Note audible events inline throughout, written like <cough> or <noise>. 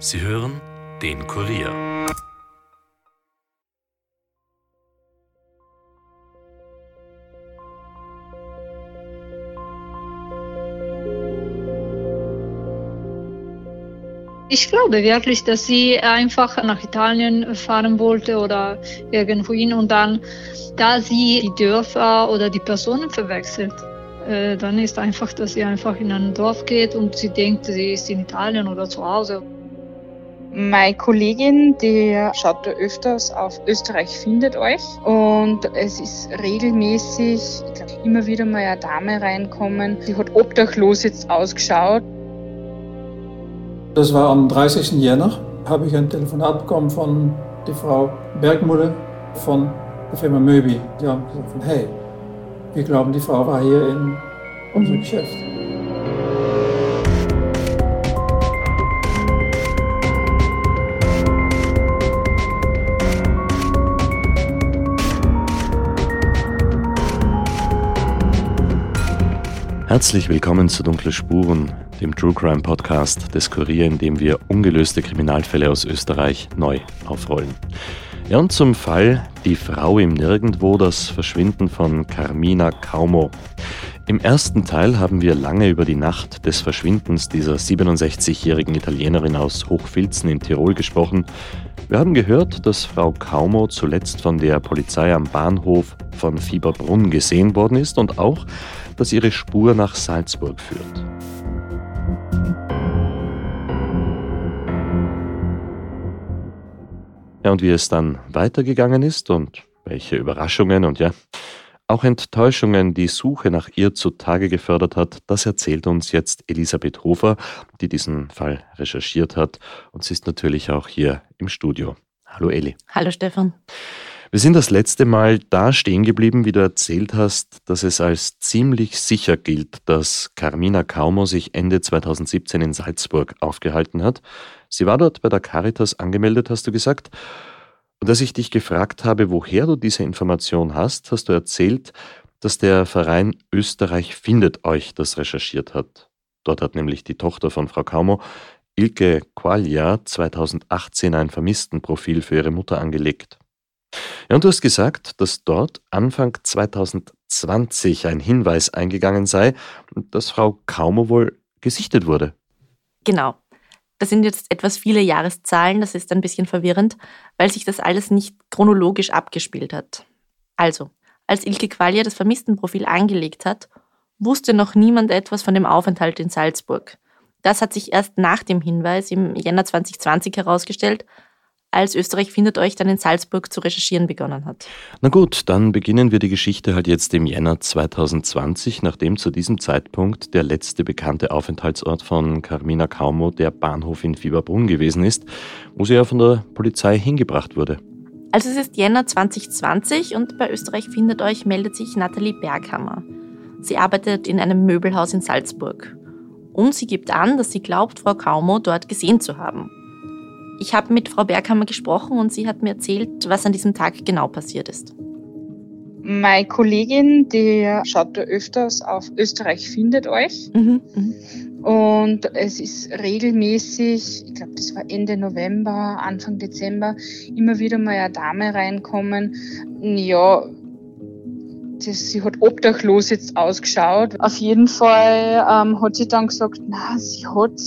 Sie hören den Kurier. Ich glaube wirklich, dass sie einfach nach Italien fahren wollte oder irgendwohin und dann, da sie die Dörfer oder die Personen verwechselt, äh, dann ist einfach, dass sie einfach in ein Dorf geht und sie denkt, sie ist in Italien oder zu Hause. Meine Kollegin, die schaut da öfters auf Österreich findet euch und es ist regelmäßig, ich glaube, immer wieder mal eine Dame reinkommen, die hat obdachlos jetzt ausgeschaut. Das war am 30. Jänner, habe ich ein Telefonat bekommen von der Frau Bergmulle von der Firma Möbi. Die haben gesagt, hey, wir glauben, die Frau war hier in unserem Geschäft. Herzlich willkommen zu Dunkle Spuren, dem True Crime Podcast des Kurier, in dem wir ungelöste Kriminalfälle aus Österreich neu aufrollen. Ja, und zum Fall Die Frau im Nirgendwo, das Verschwinden von Carmina Kaumo. Im ersten Teil haben wir lange über die Nacht des Verschwindens dieser 67-jährigen Italienerin aus Hochfilzen in Tirol gesprochen. Wir haben gehört, dass Frau Kaumo zuletzt von der Polizei am Bahnhof von Fieberbrunn gesehen worden ist und auch, dass ihre Spur nach Salzburg führt. Ja, und wie es dann weitergegangen ist und welche Überraschungen und ja, auch Enttäuschungen die Suche nach ihr zutage gefördert hat, das erzählt uns jetzt Elisabeth Hofer, die diesen Fall recherchiert hat. Und sie ist natürlich auch hier im Studio. Hallo Eli. Hallo Stefan. Wir sind das letzte Mal da stehen geblieben, wie du erzählt hast, dass es als ziemlich sicher gilt, dass Carmina Kaumo sich Ende 2017 in Salzburg aufgehalten hat. Sie war dort bei der Caritas angemeldet, hast du gesagt. Und als ich dich gefragt habe, woher du diese Information hast, hast du erzählt, dass der Verein Österreich findet euch das recherchiert hat. Dort hat nämlich die Tochter von Frau Kaumo, Ilke Qualia, 2018 ein Vermisstenprofil für ihre Mutter angelegt. Ja, und du hast gesagt, dass dort Anfang 2020 ein Hinweis eingegangen sei, dass Frau Kaumo wohl gesichtet wurde. Genau. Das sind jetzt etwas viele Jahreszahlen, das ist ein bisschen verwirrend, weil sich das alles nicht chronologisch abgespielt hat. Also, als Ilke Qualia das Vermisstenprofil angelegt hat, wusste noch niemand etwas von dem Aufenthalt in Salzburg. Das hat sich erst nach dem Hinweis im Jänner 2020 herausgestellt, als Österreich findet euch dann in Salzburg zu recherchieren begonnen hat. Na gut, dann beginnen wir die Geschichte halt jetzt im Jänner 2020, nachdem zu diesem Zeitpunkt der letzte bekannte Aufenthaltsort von Carmina Kaumo der Bahnhof in Fieberbrunn gewesen ist, wo sie ja von der Polizei hingebracht wurde. Also es ist Jänner 2020 und bei Österreich findet euch meldet sich Nathalie Berghammer. Sie arbeitet in einem Möbelhaus in Salzburg. Und sie gibt an, dass sie glaubt, Frau Kaumo dort gesehen zu haben. Ich habe mit Frau Berghammer gesprochen und sie hat mir erzählt, was an diesem Tag genau passiert ist. Meine Kollegin, die schaut da öfters auf Österreich findet euch. Mhm, mh. Und es ist regelmäßig, ich glaube, das war Ende November, Anfang Dezember, immer wieder mal eine Dame reinkommen. Ja, das, sie hat obdachlos jetzt ausgeschaut. Auf jeden Fall ähm, hat sie dann gesagt, na, sie hat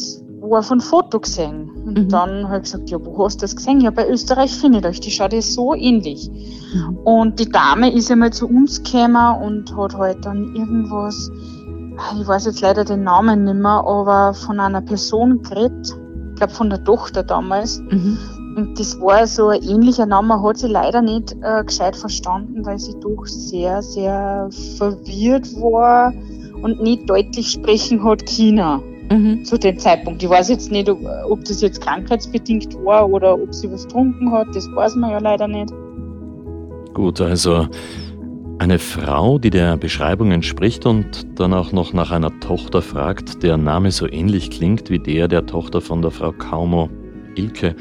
er von Foto gesehen. Und mhm. dann habe ich gesagt, ja, wo hast du das gesehen? Ja, bei Österreich findet euch, die schaut ja so ähnlich. Mhm. Und die Dame ist einmal zu uns gekommen und hat halt dann irgendwas, ich weiß jetzt leider den Namen nicht mehr, aber von einer Person geredet, ich glaube von der Tochter damals. Mhm. Und das war so ein ähnlicher Name, hat sie leider nicht äh, gescheit verstanden, weil sie doch sehr, sehr verwirrt war und nicht deutlich sprechen hat China mhm. zu dem Zeitpunkt. Ich weiß jetzt nicht, ob, ob das jetzt krankheitsbedingt war oder ob sie was getrunken hat. Das weiß man ja leider nicht. Gut, also eine Frau, die der Beschreibung entspricht und dann auch noch nach einer Tochter fragt, der Name so ähnlich klingt wie der der Tochter von der Frau Kaumo, Ilke.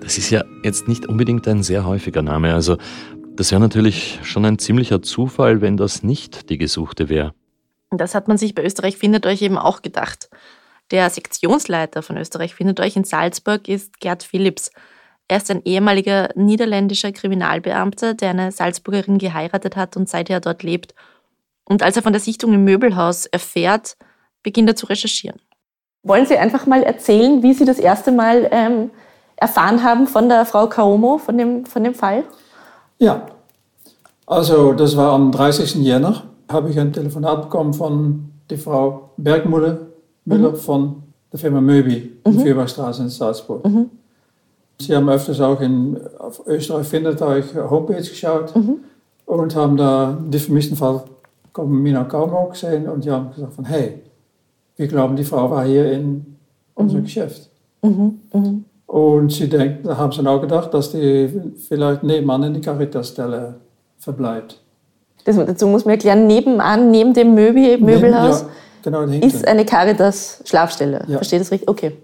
Das ist ja jetzt nicht unbedingt ein sehr häufiger Name. Also das wäre natürlich schon ein ziemlicher Zufall, wenn das nicht die Gesuchte wäre. Das hat man sich bei Österreich findet euch eben auch gedacht. Der Sektionsleiter von Österreich findet euch in Salzburg ist Gerd Philipps. Er ist ein ehemaliger niederländischer Kriminalbeamter, der eine Salzburgerin geheiratet hat und seither dort lebt. Und als er von der Sichtung im Möbelhaus erfährt, beginnt er zu recherchieren. Wollen Sie einfach mal erzählen, wie Sie das erste Mal ähm, erfahren haben von der Frau Kaomo, von dem, von dem Fall? Ja, also das war am 30. Jänner, habe ich ein Telefonat bekommen von der Frau Bergmuller Müller mhm. von der Firma Möbi in mhm. Fürberstraße in Salzburg. Mhm. Sie haben öfters auch in, auf Österreich findet euch Homepage geschaut mhm. und haben da den vermissten Fall Mina Kaumo gesehen und die haben gesagt von hey, wir glauben, die Frau war hier in unserem mhm. Geschäft. Mhm. Mhm. Und sie denkt, da haben sie auch gedacht, dass die vielleicht nebenan in die Caritas-Stelle verbleibt. Das, dazu muss man erklären, nebenan, neben dem Möbel, Möbelhaus, ja, genau, ist eine Caritas-Schlafstelle. Ja. Versteht das richtig? Okay.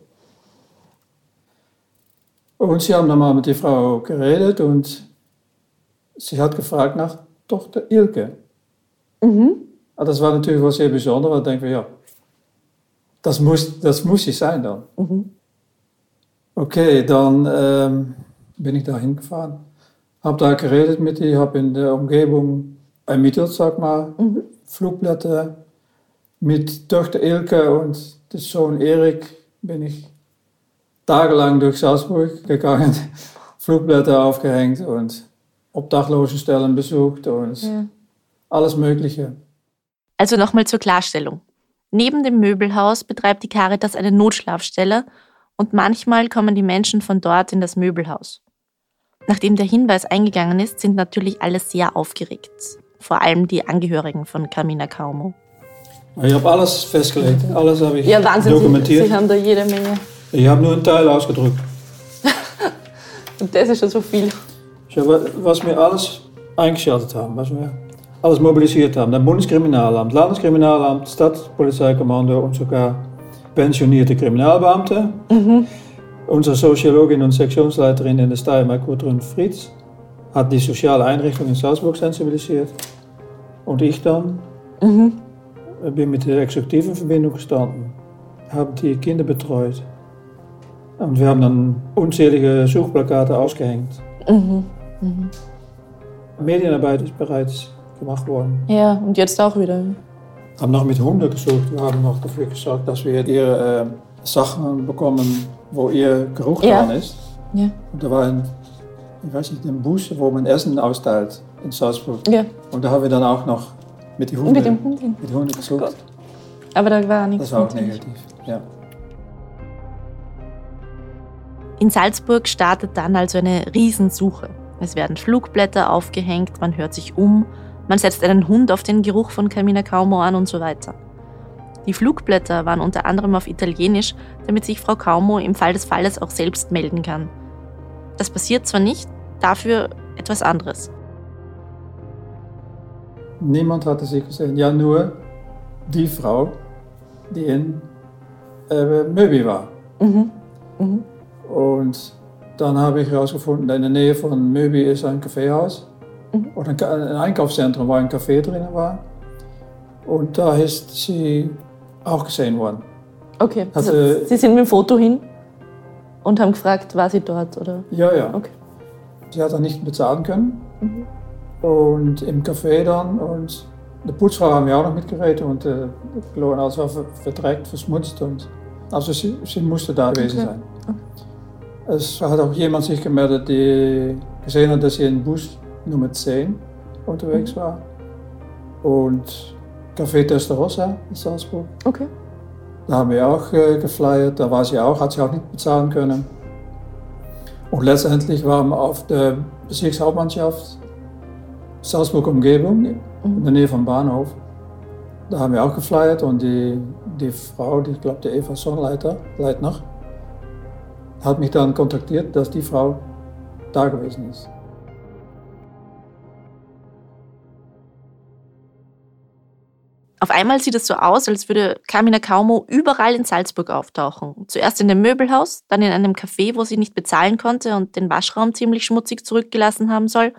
Und sie haben dann mal mit der Frau geredet und sie hat gefragt nach Tochter Ilke. Mhm. Also das war natürlich was sehr Besonderes, weil ich denke, ja, das muss, das muss sie sein dann. Mhm. Okay, dann ähm, bin ich da hingefahren, habe da geredet mit ihr, habe in der Umgebung ermittelt, sag mal, mhm. Flugblätter mit Tochter Ilke und dem Sohn Erik bin ich tagelang durch Salzburg gegangen, <laughs> Flugblätter aufgehängt und Obdachlosenstellen besucht und ja. alles Mögliche. Also nochmal zur Klarstellung. Neben dem Möbelhaus betreibt die Caritas eine Notschlafstelle und manchmal kommen die Menschen von dort in das Möbelhaus. Nachdem der Hinweis eingegangen ist, sind natürlich alle sehr aufgeregt. Vor allem die Angehörigen von Carmina Kaumo. Ich habe alles festgelegt, alles habe ich ja, Wahnsinn, dokumentiert. Sie, Sie haben da jede Menge. Ich habe nur einen Teil ausgedrückt. <laughs> Und das ist schon so viel. Was wir alles eingeschaltet haben, was wir alles mobilisiert haben. Das Bundeskriminalamt, Landeskriminalamt, Stadtpolizeikommando und sogar pensionierte Kriminalbeamte. Mhm. Unsere Soziologin und Sektionsleiterin in der Steiermark, Gudrun Fritz, hat die soziale Einrichtung in Salzburg sensibilisiert. Und ich dann mhm. bin mit der Exekutive in Verbindung gestanden, habe die Kinder betreut. Und wir haben dann unzählige Suchplakate ausgehängt. Mhm. Mhm. Medienarbeit ist bereits gemacht worden. Ja, und jetzt auch wieder. Haben noch mit Hunden gesucht. Wir haben noch dafür gesorgt, dass wir ihre äh, Sachen bekommen, wo ihr Geruch ja. dran ist. Ja. Und da war ein, ich weiß nicht, ein Bus, wo man Essen austeilt in Salzburg. Ja. Und da haben wir dann auch noch mit den Hunden, mit dem Hund, mit Hunden gesucht. Aber da war nichts. Das war auch negativ, ja. In Salzburg startet dann also eine Riesensuche. Es werden Flugblätter aufgehängt, man hört sich um, man setzt einen Hund auf den Geruch von Carmina Kaumo an und so weiter. Die Flugblätter waren unter anderem auf Italienisch, damit sich Frau Kaumo im Fall des Falles auch selbst melden kann. Das passiert zwar nicht, dafür etwas anderes. Niemand hatte sie gesehen, ja nur die Frau, die in äh, Möbi war. Mhm. Mhm. Und dann habe ich herausgefunden, in der Nähe von Möbi ist ein Kaffeehaus mhm. oder ein Einkaufszentrum, wo ein Café drin war. Und da ist sie auch gesehen worden. Okay, also, Sie sind mit dem Foto hin und haben gefragt, war sie dort? Oder? Ja, ja. Okay. Sie hat dann nicht bezahlen können. Mhm. Und im Café dann und die Putzfrau haben wir auch noch mitgeredet und äh, alles war verdreckt, verschmutzt. Und, also sie, sie musste da gewesen okay. sein. Es hat auch jemand sich gemeldet, der gesehen hat, dass sie in Bus Nummer 10 unterwegs mhm. war. Und Café Testarossa in Salzburg. Okay. Da haben wir auch äh, geflyert, da war sie auch, hat sie auch nicht bezahlen können. Und letztendlich waren wir auf der Bezirkshauptmannschaft Salzburg Umgebung, mhm. in der Nähe vom Bahnhof. Da haben wir auch geflyert und die, die Frau, die, ich glaube, die Eva Sonnleiter, Leitner, hat mich dann kontaktiert, dass die Frau da gewesen ist. Auf einmal sieht es so aus, als würde Carmina Kaumo überall in Salzburg auftauchen. Zuerst in dem Möbelhaus, dann in einem Café, wo sie nicht bezahlen konnte und den Waschraum ziemlich schmutzig zurückgelassen haben soll.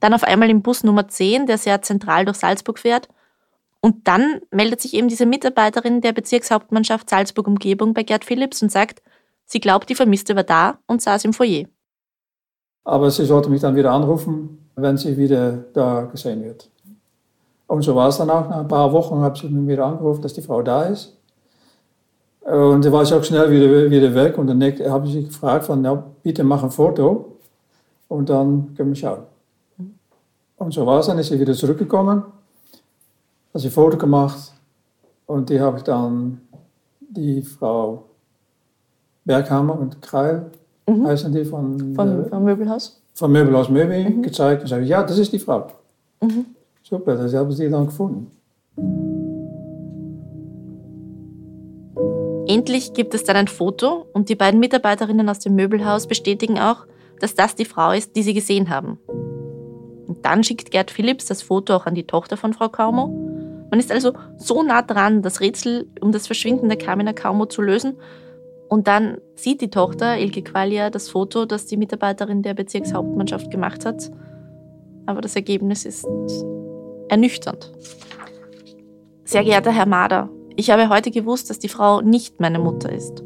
Dann auf einmal im Bus Nummer 10, der sehr zentral durch Salzburg fährt. Und dann meldet sich eben diese Mitarbeiterin der Bezirkshauptmannschaft Salzburg-Umgebung bei Gerd Philipps und sagt, sie glaubt, die Vermisste war da und saß im Foyer. Aber sie sollte mich dann wieder anrufen, wenn sie wieder da gesehen wird. Und so war es dann auch. Nach ein paar Wochen habe sie mir wieder angerufen, dass die Frau da ist. Und dann war sie auch schnell wieder, wieder weg. Und dann habe ich sie gefragt, von, ja, bitte mach ein Foto. Und dann können wir schauen. Und so war es dann, ist sie wieder zurückgekommen also ein Foto gemacht und die habe ich dann die Frau Berghammer und Kreil, mhm. heißen die von, von, vom Möbelhaus? Von Möbelhaus Möbel mhm. gezeigt und gesagt, ja, das ist die Frau. Mhm. Super, das haben sie dann gefunden. Endlich gibt es dann ein Foto und die beiden Mitarbeiterinnen aus dem Möbelhaus bestätigen auch, dass das die Frau ist, die sie gesehen haben. Und dann schickt Gerd Philipps das Foto auch an die Tochter von Frau Kaumo man ist also so nah dran, das Rätsel um das Verschwinden der Carmina Kaumo zu lösen. Und dann sieht die Tochter, Ilke Qualia, das Foto, das die Mitarbeiterin der Bezirkshauptmannschaft gemacht hat. Aber das Ergebnis ist ernüchternd. Sehr geehrter Herr Mader, ich habe heute gewusst, dass die Frau nicht meine Mutter ist.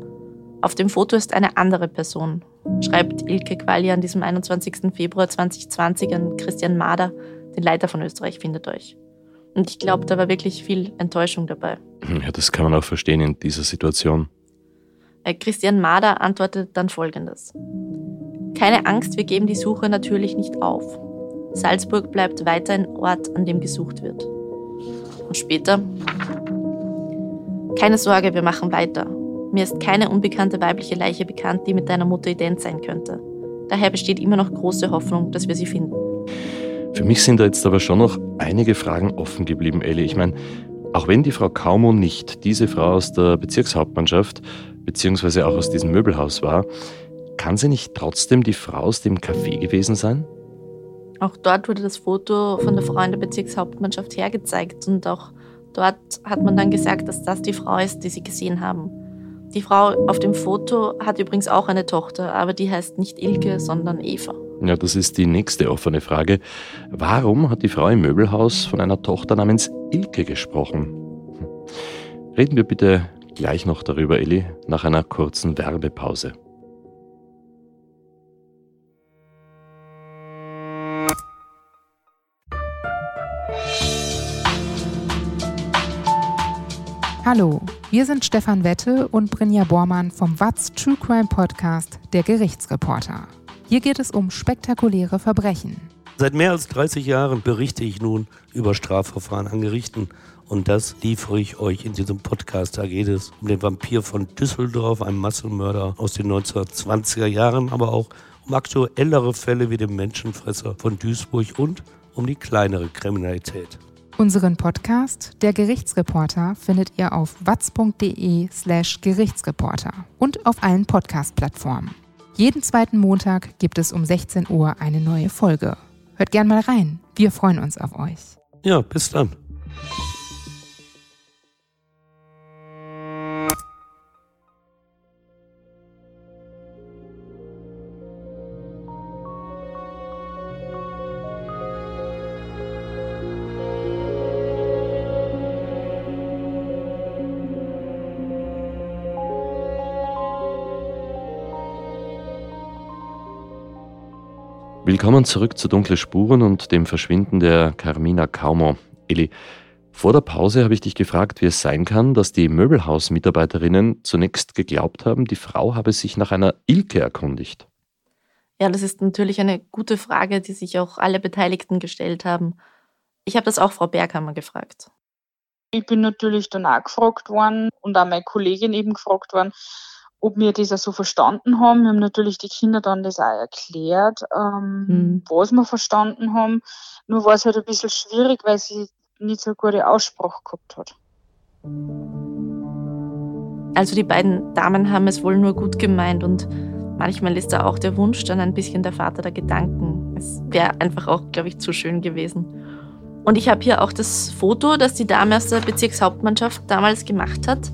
Auf dem Foto ist eine andere Person, schreibt Ilke Qualia an diesem 21. Februar 2020 an Christian Mader, den Leiter von Österreich findet euch. Und ich glaube, da war wirklich viel Enttäuschung dabei. Ja, das kann man auch verstehen in dieser Situation. Äh, Christian Mader antwortet dann folgendes. Keine Angst, wir geben die Suche natürlich nicht auf. Salzburg bleibt weiter ein Ort, an dem gesucht wird. Und später. Keine Sorge, wir machen weiter. Mir ist keine unbekannte weibliche Leiche bekannt, die mit deiner Mutter ident sein könnte. Daher besteht immer noch große Hoffnung, dass wir sie finden. Für mich sind da jetzt aber schon noch einige Fragen offen geblieben, Elli. Ich meine, auch wenn die Frau Kaumo nicht diese Frau aus der Bezirkshauptmannschaft beziehungsweise auch aus diesem Möbelhaus war, kann sie nicht trotzdem die Frau aus dem Café gewesen sein? Auch dort wurde das Foto von der Frau in der Bezirkshauptmannschaft hergezeigt und auch dort hat man dann gesagt, dass das die Frau ist, die sie gesehen haben. Die Frau auf dem Foto hat übrigens auch eine Tochter, aber die heißt nicht Ilke, sondern Eva. Ja, das ist die nächste offene Frage. Warum hat die Frau im Möbelhaus von einer Tochter namens Ilke gesprochen? Reden wir bitte gleich noch darüber, Elli, nach einer kurzen Werbepause. Hallo, wir sind Stefan Wette und Brinja Bormann vom Watz True Crime Podcast Der Gerichtsreporter. Hier geht es um spektakuläre Verbrechen. Seit mehr als 30 Jahren berichte ich nun über Strafverfahren an Gerichten. Und das liefere ich euch in diesem Podcast. Da geht es um den Vampir von Düsseldorf, einen Massenmörder aus den 1920er Jahren, aber auch um aktuellere Fälle wie den Menschenfresser von Duisburg und um die kleinere Kriminalität. Unseren Podcast, der Gerichtsreporter, findet ihr auf watz.de slash Gerichtsreporter und auf allen Podcast-Plattformen. Jeden zweiten Montag gibt es um 16 Uhr eine neue Folge. Hört gern mal rein. Wir freuen uns auf euch. Ja, bis dann. Willkommen zurück zu Dunkle Spuren und dem Verschwinden der Carmina Kaumo. Eli, vor der Pause habe ich dich gefragt, wie es sein kann, dass die Möbelhausmitarbeiterinnen zunächst geglaubt haben, die Frau habe sich nach einer Ilke erkundigt. Ja, das ist natürlich eine gute Frage, die sich auch alle Beteiligten gestellt haben. Ich habe das auch Frau Berghammer gefragt. Ich bin natürlich danach gefragt worden und auch meine Kollegin eben gefragt worden, ob wir das auch so verstanden haben. Wir haben natürlich die Kinder dann das auch erklärt, ähm, mhm. was wir verstanden haben. Nur war es halt ein bisschen schwierig, weil sie nicht so eine gute Aussprache gehabt hat. Also die beiden Damen haben es wohl nur gut gemeint und manchmal ist da auch der Wunsch dann ein bisschen der Vater der Gedanken. Es wäre einfach auch, glaube ich, zu schön gewesen. Und ich habe hier auch das Foto, das die Dame aus der Bezirkshauptmannschaft damals gemacht hat.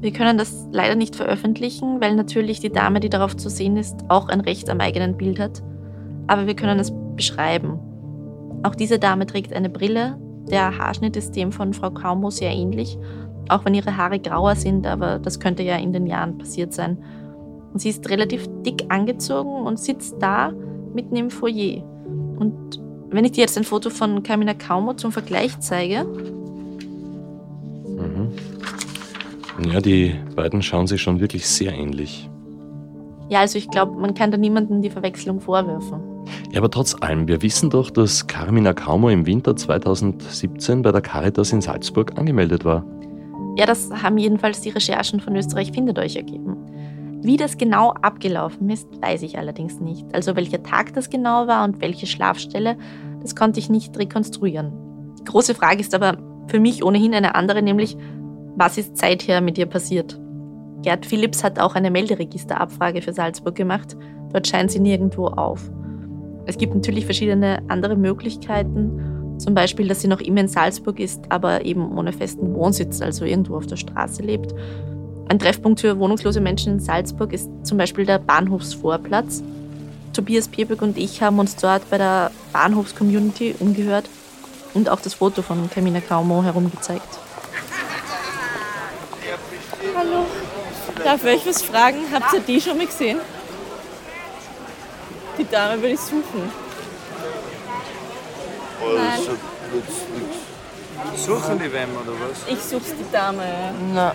Wir können das leider nicht veröffentlichen, weil natürlich die Dame, die darauf zu sehen ist, auch ein Recht am eigenen Bild hat. Aber wir können es beschreiben. Auch diese Dame trägt eine Brille Der Haarschnitt ist dem von Frau Kaumo sehr ähnlich, auch wenn ihre Haare grauer sind, aber das könnte ja in den Jahren passiert sein. Und sie ist relativ dick angezogen und sitzt da mitten im Foyer. Und wenn ich dir jetzt ein Foto von Carmina Kaumo zum Vergleich zeige. Ja, die beiden schauen sich schon wirklich sehr ähnlich. Ja, also ich glaube, man kann da niemandem die Verwechslung vorwerfen. Ja, aber trotz allem, wir wissen doch, dass Carmina Kaumo im Winter 2017 bei der Caritas in Salzburg angemeldet war. Ja, das haben jedenfalls die Recherchen von Österreich findet euch ergeben. Wie das genau abgelaufen ist, weiß ich allerdings nicht. Also welcher Tag das genau war und welche Schlafstelle, das konnte ich nicht rekonstruieren. Die große Frage ist aber für mich ohnehin eine andere, nämlich was ist seither mit ihr passiert? Gerd Philipps hat auch eine Melderegisterabfrage für Salzburg gemacht. Dort scheint sie nirgendwo auf. Es gibt natürlich verschiedene andere Möglichkeiten, zum Beispiel, dass sie noch immer in Salzburg ist, aber eben ohne festen Wohnsitz, also irgendwo auf der Straße lebt. Ein Treffpunkt für wohnungslose Menschen in Salzburg ist zum Beispiel der Bahnhofsvorplatz. Tobias Piebek und ich haben uns dort bei der Bahnhofscommunity umgehört und auch das Foto von Camina Kaumo herumgezeigt. Darf ich euch was fragen? Habt ihr die schon mal gesehen? Die Dame will ich suchen. Nein. Suchen die wem oder was? Ich such's die Dame. Nein.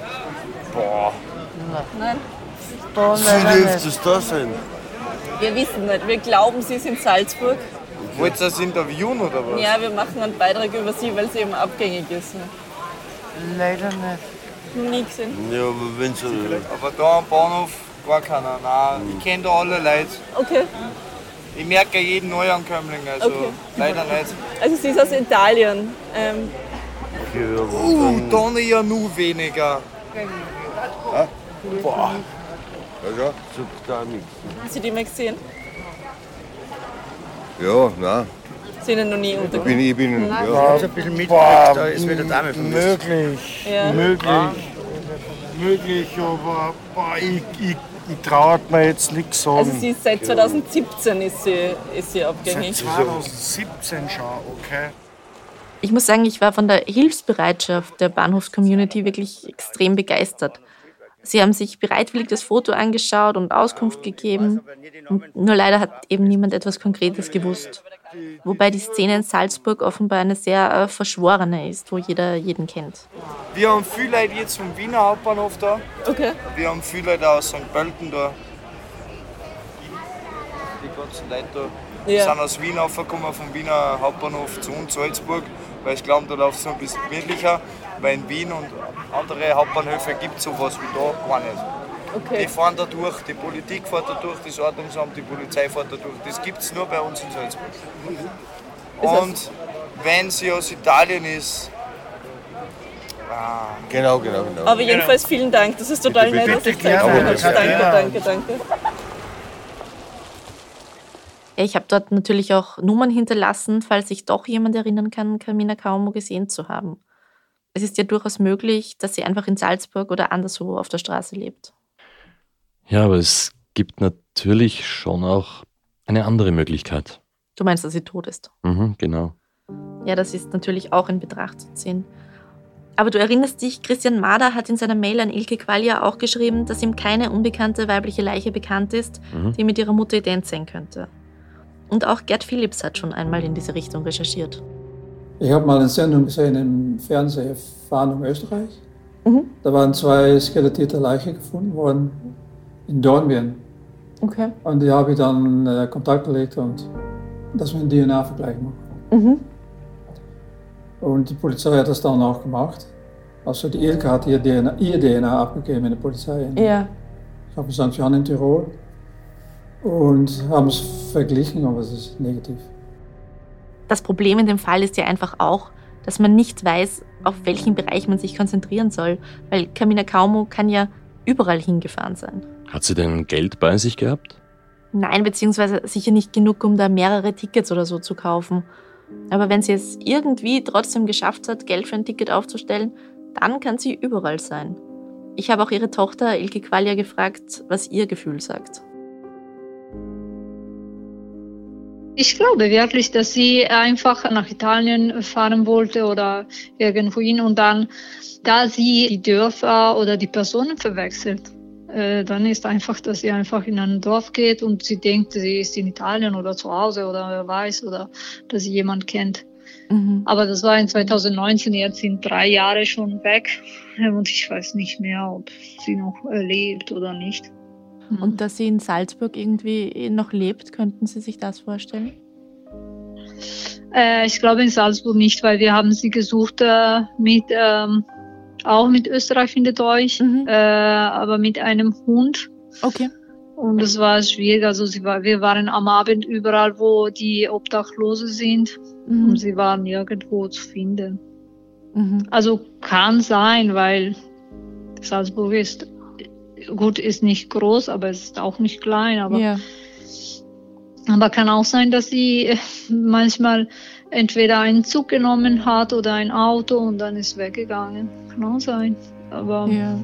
Boah. Nein? Boah, nein, Wie dürfte es da sein? Wir wissen nicht. Wir glauben, sie ist in Salzburg. Wollt ihr das interviewen oder was? Ja, wir machen einen Beitrag über sie, weil sie eben abgängig ist. Leider nicht. Nie gesehen. Ja, aber wenn sie. Aber da am Bahnhof gar keiner. Nein, ich kenne da alle Leute. Okay. Ich merke jeden Neuankömmling, also okay. leider nicht. Also sie ist aus Italien. Ähm. Ja, uh, dann ja nur weniger. Ja? Boah. Ja, ja, sagt da nichts. Hast du die mal gesehen? Ja, nein. Sind Ihnen noch nie untergekommen? Ich bin, ich bin, ja. ja. ein bisschen mitgekriegt, da ist wieder Dame vermisst. Möglich, ja. möglich, möglich, aber boah, ich, ich, ich traue mir jetzt nichts sagen. Also sie ist seit 2017 ist sie, ist sie abgängig. Seit 2017 schon, okay. Ich muss sagen, ich war von der Hilfsbereitschaft der Bahnhofscommunity wirklich extrem begeistert. Sie haben sich bereitwillig das Foto angeschaut und Auskunft gegeben. Und nur leider hat eben niemand etwas Konkretes gewusst. Wobei die Szene in Salzburg offenbar eine sehr äh, verschworene ist, wo jeder jeden kennt. Wir haben viele Leute jetzt vom Wiener Hauptbahnhof da. Okay. Wir haben viele Leute aus St. Pölten da. Die ganzen Leute da. Ja. sind aus Wien aufgekommen, vom Wiener Hauptbahnhof zu uns, Salzburg, weil ich glaube, da läuft es noch ein bisschen gemütlicher. Weil in Wien und andere Hauptbahnhöfe gibt es sowas wie da gar nicht. Okay. Die fahren da durch, die Politik fährt da durch, das Ordnungsamt, die Polizei fährt da durch. Das gibt es nur bei uns in Salzburg. Und wenn sie aus Italien ist. Ah. Genau, genau, genau. Aber jedenfalls vielen Dank, das ist total nett, dass ich Zeit habe. Danke, danke, danke. Ich habe dort natürlich auch Nummern hinterlassen, falls sich doch jemand erinnern kann, Carmina Kaumo gesehen zu haben. Es ist ja durchaus möglich, dass sie einfach in Salzburg oder anderswo auf der Straße lebt. Ja, aber es gibt natürlich schon auch eine andere Möglichkeit. Du meinst, dass sie tot ist? Mhm, genau. Ja, das ist natürlich auch in Betracht zu ziehen. Aber du erinnerst dich, Christian Mader hat in seiner Mail an Ilke Qualia auch geschrieben, dass ihm keine unbekannte weibliche Leiche bekannt ist, mhm. die mit ihrer Mutter ident sein könnte. Und auch Gerd Philipps hat schon einmal in diese Richtung recherchiert. Ich habe mal eine Sendung gesehen im Fernsehen, Fahndung Österreich. Mhm. Da waren zwei skelettierte Leichen gefunden worden in Dornbirn. Okay. Und die habe ich dann äh, Kontakt gelegt und dass wir einen DNA-Vergleich machen. Mhm. Und die Polizei hat das dann auch gemacht. Also die Ilke hat ihr DNA, ihr DNA abgegeben in der Polizei. In, ja. Ich habe St. Johann in Tirol. Und haben es verglichen, aber es ist negativ. Das Problem in dem Fall ist ja einfach auch, dass man nicht weiß, auf welchen Bereich man sich konzentrieren soll, weil Camina Kaumo kann ja überall hingefahren sein. Hat sie denn Geld bei sich gehabt? Nein, beziehungsweise sicher nicht genug, um da mehrere Tickets oder so zu kaufen. Aber wenn sie es irgendwie trotzdem geschafft hat, Geld für ein Ticket aufzustellen, dann kann sie überall sein. Ich habe auch ihre Tochter Ilke Qualia gefragt, was ihr Gefühl sagt. Ich glaube wirklich, dass sie einfach nach Italien fahren wollte oder irgendwohin und dann, da sie die Dörfer oder die Personen verwechselt, äh, dann ist einfach, dass sie einfach in ein Dorf geht und sie denkt, sie ist in Italien oder zu Hause oder wer weiß oder dass sie jemand kennt. Mhm. Aber das war in 2019, jetzt sind drei Jahre schon weg <laughs> und ich weiß nicht mehr, ob sie noch lebt oder nicht. Und dass sie in Salzburg irgendwie noch lebt, könnten Sie sich das vorstellen? Äh, ich glaube in Salzburg nicht, weil wir haben sie gesucht äh, mit ähm, auch mit Österreich findet euch, mhm. äh, aber mit einem Hund. Okay. Und es war schwierig. Also war, wir waren am Abend überall, wo die Obdachlose sind. Mhm. Und sie waren nirgendwo zu finden. Mhm. Also kann sein, weil Salzburg ist gut, ist nicht groß, aber es ist auch nicht klein. Aber, ja. aber kann auch sein, dass sie äh, manchmal entweder einen Zug genommen hat oder ein Auto und dann ist weggegangen. Kann auch sein. Aber ja.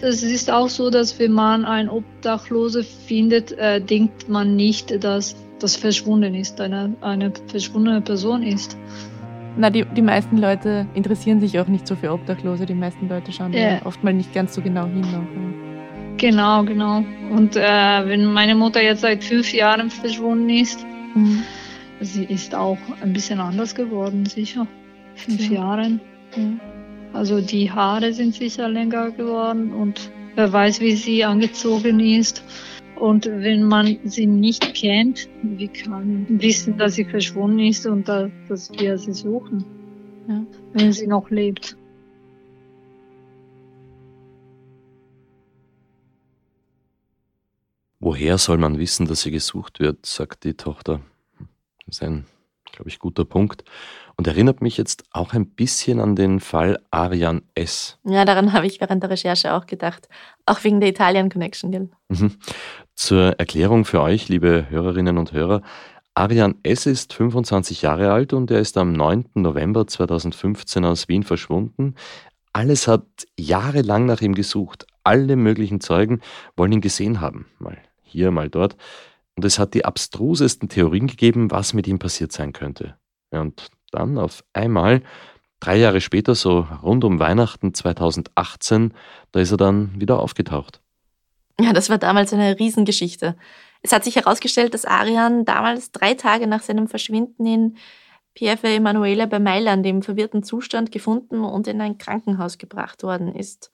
es ist auch so, dass wenn man einen Obdachlose findet, äh, denkt man nicht, dass das verschwunden ist, eine, eine verschwundene Person ist. Na, die, die meisten Leute interessieren sich auch nicht so für Obdachlose. Die meisten Leute schauen ja. oft mal nicht ganz so genau hin. Auch, Genau, genau. Und äh, wenn meine Mutter jetzt seit fünf Jahren verschwunden ist, mhm. sie ist auch ein bisschen anders geworden, sicher. Fünf ja. Jahren. Ja. Also die Haare sind sicher länger geworden und wer weiß, wie sie angezogen ist. Und wenn man sie nicht kennt, wie kann man wissen, dass sie verschwunden ist und dass, dass wir sie suchen, ja. wenn sie noch lebt? Woher soll man wissen, dass sie gesucht wird, sagt die Tochter. Das ist ein, glaube ich, guter Punkt und erinnert mich jetzt auch ein bisschen an den Fall Arian S. Ja, daran habe ich während der Recherche auch gedacht. Auch wegen der Italien Connection, gell? Mhm. Zur Erklärung für euch, liebe Hörerinnen und Hörer. Arian S. ist 25 Jahre alt und er ist am 9. November 2015 aus Wien verschwunden. Alles hat jahrelang nach ihm gesucht. Alle möglichen Zeugen wollen ihn gesehen haben. Mal hier, mal dort. Und es hat die abstrusesten Theorien gegeben, was mit ihm passiert sein könnte. Und dann auf einmal, drei Jahre später, so rund um Weihnachten 2018, da ist er dann wieder aufgetaucht. Ja, das war damals eine Riesengeschichte. Es hat sich herausgestellt, dass Arian damals drei Tage nach seinem Verschwinden in Pieve Emanuele bei Mailand im verwirrten Zustand gefunden und in ein Krankenhaus gebracht worden ist.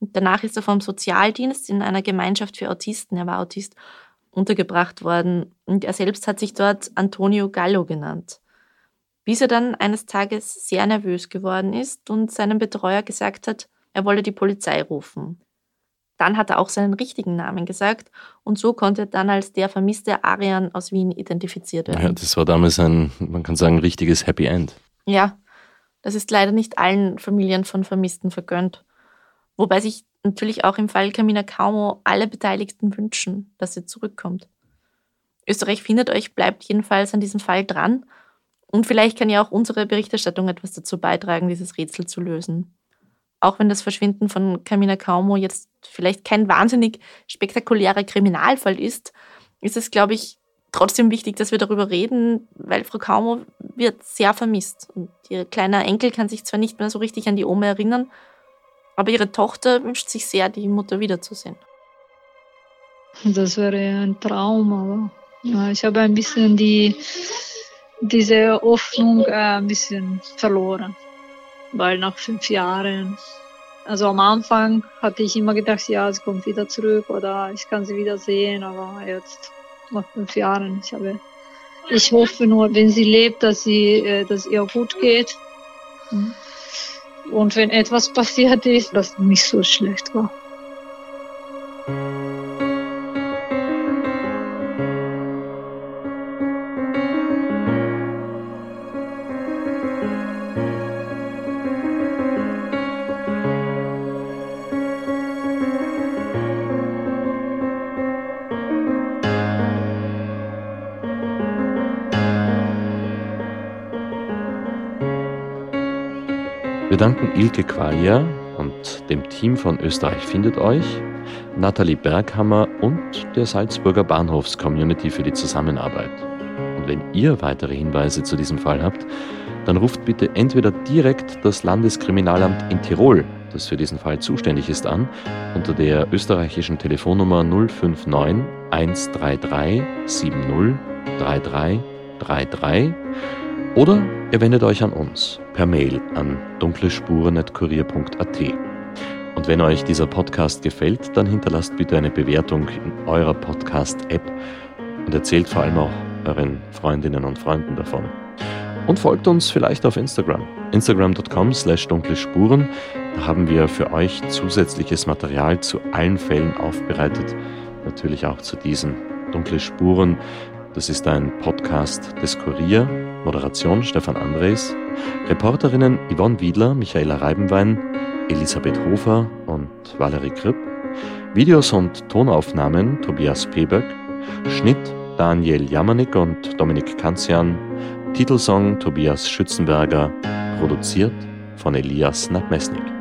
Und danach ist er vom Sozialdienst in einer Gemeinschaft für Autisten, er war Autist, untergebracht worden. Und er selbst hat sich dort Antonio Gallo genannt bis er dann eines Tages sehr nervös geworden ist und seinem Betreuer gesagt hat, er wolle die Polizei rufen. Dann hat er auch seinen richtigen Namen gesagt und so konnte er dann als der vermisste Arian aus Wien identifiziert werden. Ja, das war damals ein, man kann sagen, richtiges Happy End. Ja, das ist leider nicht allen Familien von Vermissten vergönnt. Wobei sich natürlich auch im Fall Camina Kaumo alle Beteiligten wünschen, dass sie zurückkommt. Österreich findet euch, bleibt jedenfalls an diesem Fall dran und vielleicht kann ja auch unsere Berichterstattung etwas dazu beitragen, dieses Rätsel zu lösen. Auch wenn das Verschwinden von Camina Kaumo jetzt vielleicht kein wahnsinnig spektakulärer Kriminalfall ist, ist es, glaube ich, trotzdem wichtig, dass wir darüber reden, weil Frau Kaumo wird sehr vermisst. Und ihr kleiner Enkel kann sich zwar nicht mehr so richtig an die Oma erinnern, aber ihre Tochter wünscht sich sehr, die Mutter wiederzusehen. Das wäre ein Traum, aber ich habe ein bisschen die diese Hoffnung äh, ein bisschen verloren. Weil nach fünf Jahren, also am Anfang hatte ich immer gedacht, ja, sie kommt wieder zurück oder ich kann sie wieder sehen, aber jetzt nach fünf Jahren, ich habe, ich hoffe nur, wenn sie lebt, dass sie, äh, dass ihr gut geht. Mhm. Und wenn etwas passiert ist, dass nicht so schlecht war. Wir danken Ilke Qualia und dem Team von Österreich findet euch, Nathalie Berghammer und der Salzburger Bahnhofs-Community für die Zusammenarbeit. Und wenn ihr weitere Hinweise zu diesem Fall habt, dann ruft bitte entweder direkt das Landeskriminalamt in Tirol, das für diesen Fall zuständig ist, an, unter der österreichischen Telefonnummer 059 133 70 3333 oder ihr wendet euch an uns per Mail an dunklespuren.kurier.at. Und wenn euch dieser Podcast gefällt, dann hinterlasst bitte eine Bewertung in eurer Podcast-App und erzählt vor allem auch euren Freundinnen und Freunden davon. Und folgt uns vielleicht auf Instagram. Instagram.com slash dunkle Spuren. Da haben wir für euch zusätzliches Material zu allen Fällen aufbereitet. Natürlich auch zu diesen dunkle Spuren. Das ist ein Podcast des Kurier. Moderation Stefan Andres. Reporterinnen Yvonne Wiedler, Michaela Reibenwein, Elisabeth Hofer und Valerie Kripp. Videos und Tonaufnahmen Tobias Peböck. Schnitt Daniel Jamanik und Dominik Kanzian. Titelsong Tobias Schützenberger. Produziert von Elias Nabmesnik.